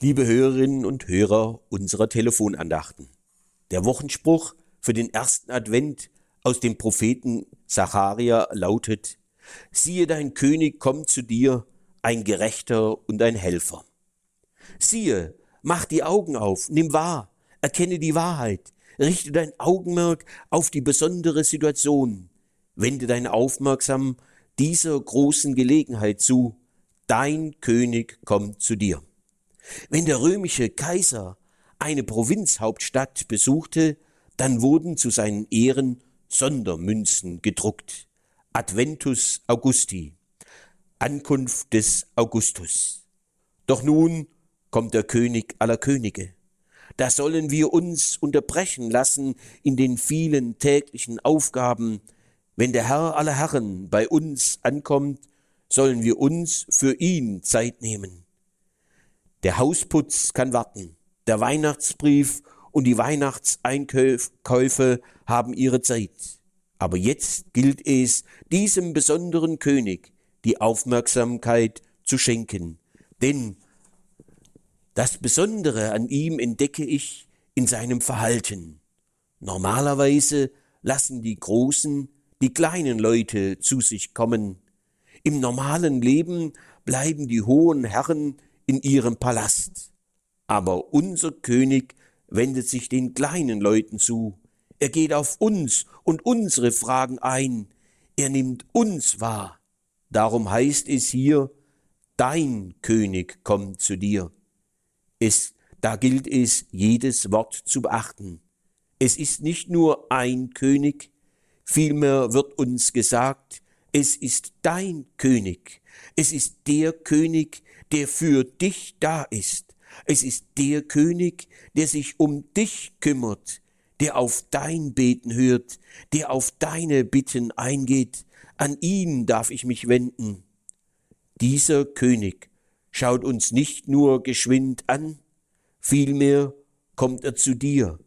Liebe Hörerinnen und Hörer unserer Telefonandachten. Der Wochenspruch für den ersten Advent aus dem Propheten Zacharia lautet, siehe dein König kommt zu dir, ein Gerechter und ein Helfer. Siehe, mach die Augen auf, nimm wahr, erkenne die Wahrheit, richte dein Augenmerk auf die besondere Situation, wende dein Aufmerksam dieser großen Gelegenheit zu, dein König kommt zu dir. Wenn der römische Kaiser eine Provinzhauptstadt besuchte, dann wurden zu seinen Ehren Sondermünzen gedruckt. Adventus Augusti, Ankunft des Augustus. Doch nun kommt der König aller Könige. Da sollen wir uns unterbrechen lassen in den vielen täglichen Aufgaben. Wenn der Herr aller Herren bei uns ankommt, sollen wir uns für ihn Zeit nehmen. Der Hausputz kann warten. Der Weihnachtsbrief und die Weihnachtseinkäufe haben ihre Zeit. Aber jetzt gilt es, diesem besonderen König die Aufmerksamkeit zu schenken. Denn das Besondere an ihm entdecke ich in seinem Verhalten. Normalerweise lassen die Großen die kleinen Leute zu sich kommen. Im normalen Leben bleiben die hohen Herren in ihrem Palast. Aber unser König wendet sich den kleinen Leuten zu. Er geht auf uns und unsere Fragen ein. Er nimmt uns wahr. Darum heißt es hier, dein König kommt zu dir. Es, da gilt es, jedes Wort zu beachten. Es ist nicht nur ein König, vielmehr wird uns gesagt, es ist dein König, es ist der König, der für dich da ist. Es ist der König, der sich um dich kümmert, der auf dein Beten hört, der auf deine Bitten eingeht. An ihn darf ich mich wenden. Dieser König schaut uns nicht nur geschwind an, vielmehr kommt er zu dir.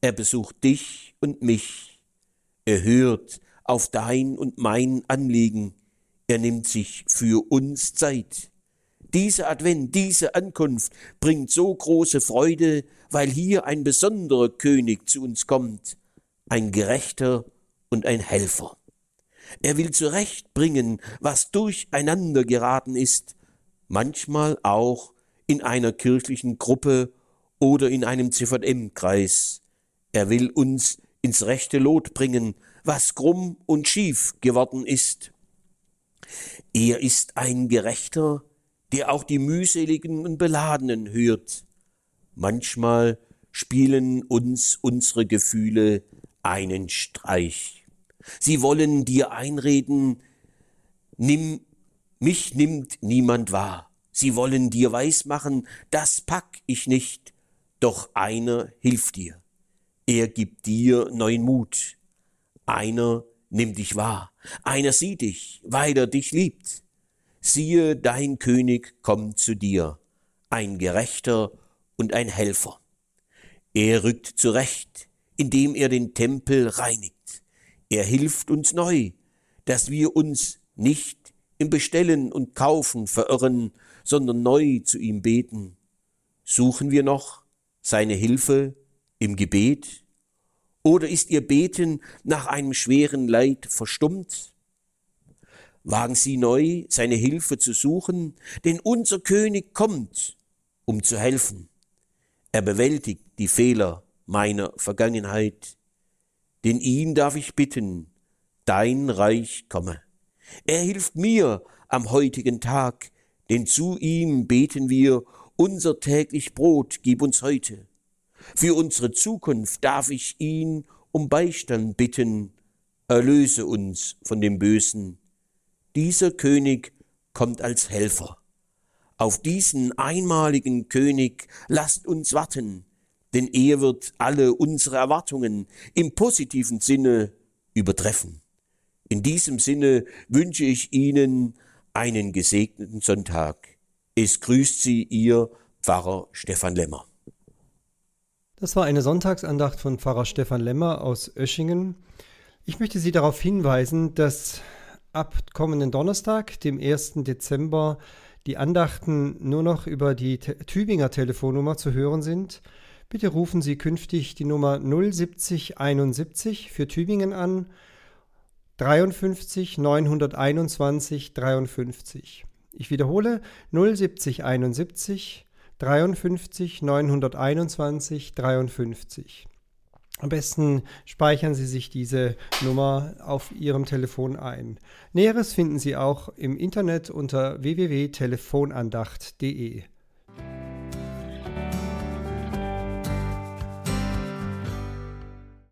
Er besucht dich und mich. Er hört auf dein und mein Anliegen. Er nimmt sich für uns Zeit. Dieser Advent, diese Ankunft bringt so große Freude, weil hier ein besonderer König zu uns kommt, ein Gerechter und ein Helfer. Er will zurechtbringen, was durcheinander geraten ist, manchmal auch in einer kirchlichen Gruppe oder in einem CVM-Kreis. Er will uns ins rechte Lot bringen, was krumm und schief geworden ist. Er ist ein Gerechter, der auch die mühseligen und Beladenen hört. Manchmal spielen uns unsere Gefühle einen Streich. Sie wollen dir einreden, nimm, mich nimmt niemand wahr. Sie wollen dir weismachen, das pack ich nicht, doch einer hilft dir. Er gibt dir neuen Mut. Einer nimmt dich wahr. Einer sieht dich, weil er dich liebt siehe, dein König kommt zu dir, ein Gerechter und ein Helfer. Er rückt zurecht, indem er den Tempel reinigt. Er hilft uns neu, dass wir uns nicht im Bestellen und Kaufen verirren, sondern neu zu ihm beten. Suchen wir noch seine Hilfe im Gebet? Oder ist ihr Beten nach einem schweren Leid verstummt? wagen Sie neu, seine Hilfe zu suchen, denn unser König kommt, um zu helfen. Er bewältigt die Fehler meiner Vergangenheit, denn ihn darf ich bitten, dein Reich komme. Er hilft mir am heutigen Tag, denn zu ihm beten wir, unser täglich Brot gib uns heute. Für unsere Zukunft darf ich ihn um Beistand bitten, erlöse uns von dem Bösen, dieser König kommt als Helfer. Auf diesen einmaligen König lasst uns warten, denn er wird alle unsere Erwartungen im positiven Sinne übertreffen. In diesem Sinne wünsche ich Ihnen einen gesegneten Sonntag. Es grüßt Sie Ihr Pfarrer Stefan Lemmer. Das war eine Sonntagsandacht von Pfarrer Stefan Lemmer aus Öschingen. Ich möchte Sie darauf hinweisen, dass ab kommenden Donnerstag, dem 1. Dezember, die Andachten nur noch über die Tübinger Telefonnummer zu hören sind, bitte rufen Sie künftig die Nummer 07071 für Tübingen an 53 921 53. Ich wiederhole 07071 53 921 53. Am besten speichern Sie sich diese Nummer auf Ihrem Telefon ein. Näheres finden Sie auch im Internet unter www.telefonandacht.de.